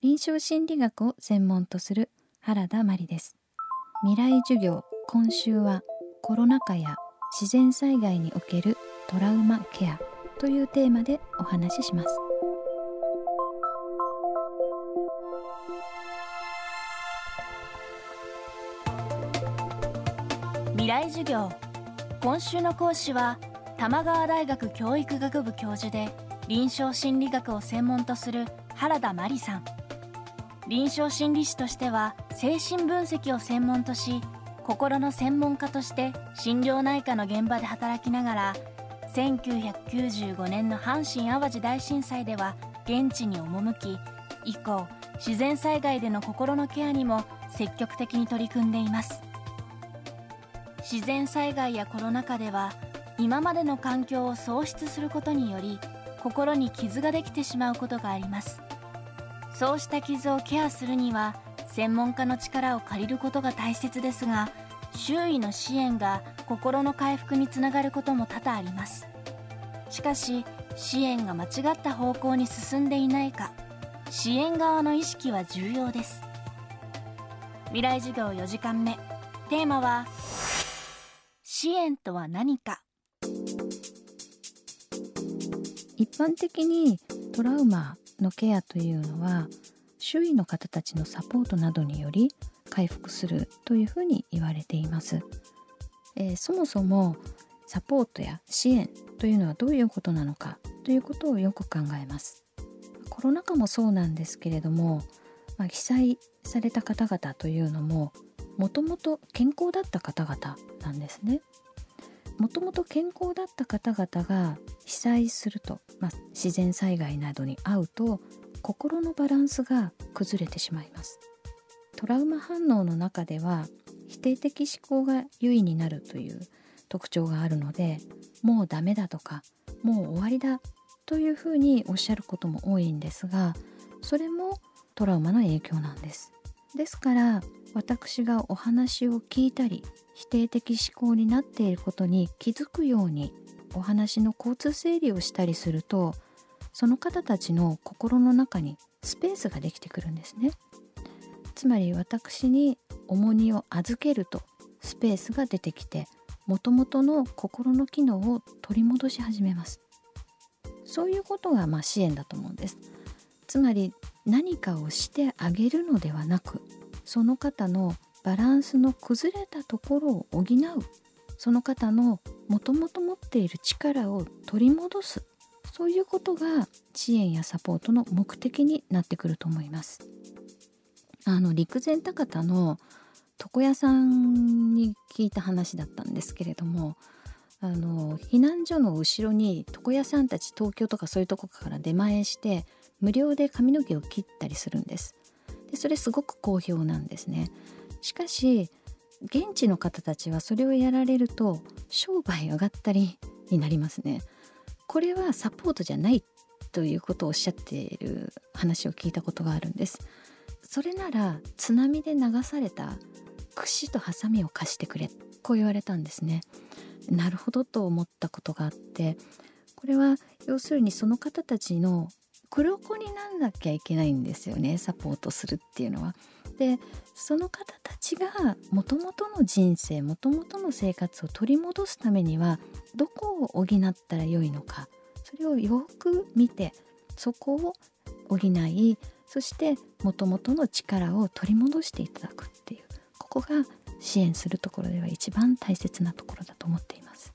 臨床心理学を専門とする原田真理です。未来授業今週はコロナ禍や自然災害におけるトラウマケアというテーマでお話しします。未来授業今週の講師は玉川大学教育学部教授で臨床心理学を専門とする原田真理さん。臨床心理士としては精神分析を専門とし心の専門家として心療内科の現場で働きながら1995年の阪神・淡路大震災では現地に赴き以降自然災害での心のケアにも積極的に取り組んでいます自然災害やコロナ禍では今までの環境を喪失することにより心に傷ができてしまうことがありますそうした傷をケアするには専門家の力を借りることが大切ですが周囲の支援が心の回復につながることも多々あります。しかし支援が間違った方向に進んでいないか支援側の意識は重要です。未来授業4時間目。テーマは支援とは何か。一般的にトラウマのケアというのは周囲の方たちのサポートなどにより回復するというふうに言われています、えー、そもそもサポートや支援というのはどういうことなのかということをよく考えます。コロナ禍もそうなんですけれども、まあ、被災された方々というのももともと健康だった方々なんですね。もともと健康だった方々が被災すると、まあ、自然災害などに遭うと心のバランスが崩れてしまいます。トラウマ反応の中では否定的思考が優位になるという特徴があるのでもうダメだとかもう終わりだというふうにおっしゃることも多いんですがそれもトラウマの影響なんです。ですから私がお話を聞いたり否定的思考になっていることに気づくようにお話の交通整理をしたりするとその方たちの心の中にスペースができてくるんですね。つまり私に重荷を預けるとスペースが出てきてもともとの心の機能を取り戻し始めます。そういうことがまあ支援だと思うんです。つまり何かをしてあげるのではなくその方のバランスの崩れたところを補う。その方のもともと持っている力を取り戻す。そういうことが支援やサポートの目的になってくると思います。あの陸前高田の床屋さんに聞いた話だったんですけれどもあの避難所の後ろに床屋さんたち東京とかそういうとこから出前して無料で髪の毛を切ったりするんです。でそれすごく好評なんですね。しかし現地の方たちはそれをやられると商売上がったりになりますね。これはサポートじゃないということをおっしゃっている話を聞いたことがあるんです。それなら津波で流された串とハサミを貸してくれこう言われたんですね。なるほどと思ったことがあってこれは要するにその方たちの黒子になんなきゃいけないんですよねサポートするっていうのは。でその方たちがもともとの人生もともとの生活を取り戻すためにはどこを補ったらよいのかそれをよく見てそこを補いそしてもともとの力を取り戻していただくっていうここが支援するところでは一番大切なところだと思っています。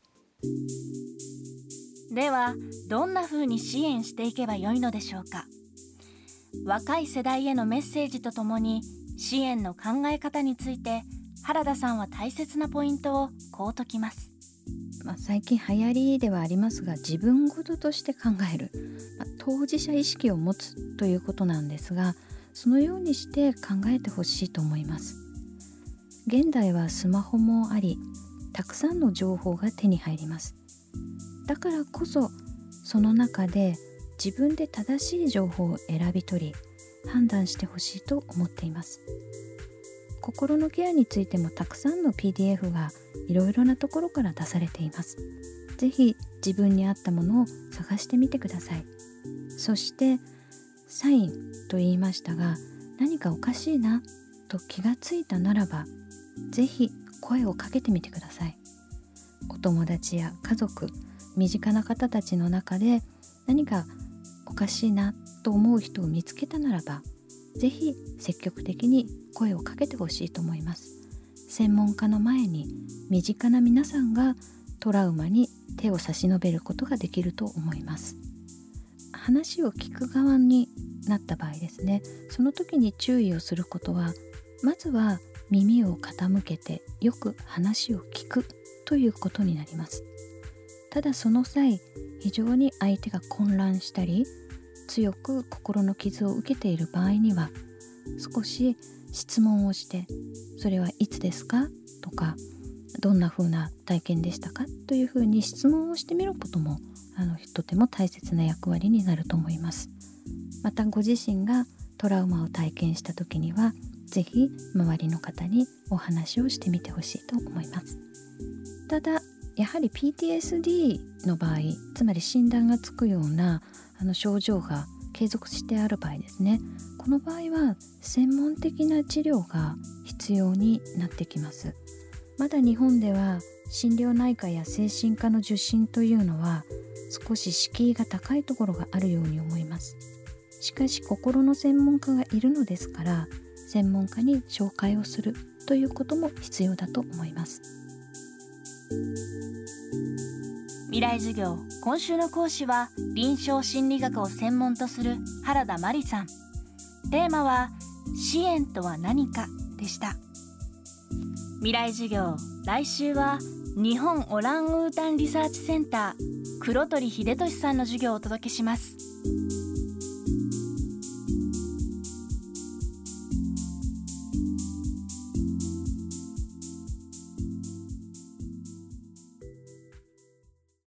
ではどんな風に支援していけばよいのでしょうか？若い世代へのメッセージとともに支援の考え方について原田さんは大切なポイントをこう説きます、まあ、最近流行りではありますが自分事として考える、まあ、当事者意識を持つということなんですがそのようにして考えてほしいと思います。現代はスマホもありたくさんの情報が手に入ります。だからこそその中で自分で正しい情報を選び取り判断してほしいと思っています。心のケアについてもたくさんの PDF がいろいろなところから出されています。是非自分に合ったものを探してみてください。そしてサインと言いましたが何かおかしいなと気がついたならば是非声をかけてみてください。お友達や家族身近な方たちの中で何かおかしいなと思う人を見つけたならば是非積極的に声をかけてほしいと思います。専門家の前に身近な皆さんがトラウマに手を差し伸べることができると思います。話を聞く側になった場合ですね。その時に注意をすることはまずは耳を傾けてよく話を聞くということになりますただその際非常に相手が混乱したり強く心の傷を受けている場合には少し質問をして「それはいつですか?」とか「どんな風な体験でしたか?」というふうに質問をしてみることもあのとても大切な役割になると思いますまたご自身がトラウマを体験した時には是非周りの方にお話をしてみてほしいと思います。ただやはり PTSD の場合つまり診断がつくようなあの症状が継続してある場合ですね。この場合は専門的な治療が必要になってきます。まだ日本では心療内科や精神科の受診というのは少し敷居が高いところがあるように思います。しかし心の専門家がいるのですから専門家に紹介をするということも必要だと思います。未来授業今週の講師は臨床心理学を専門とする原田真理さん。テーマは支援とは何かでした。未来授業来週は日本オランウータンリサーチセンター黒鳥秀俊さんの授業をお届けします。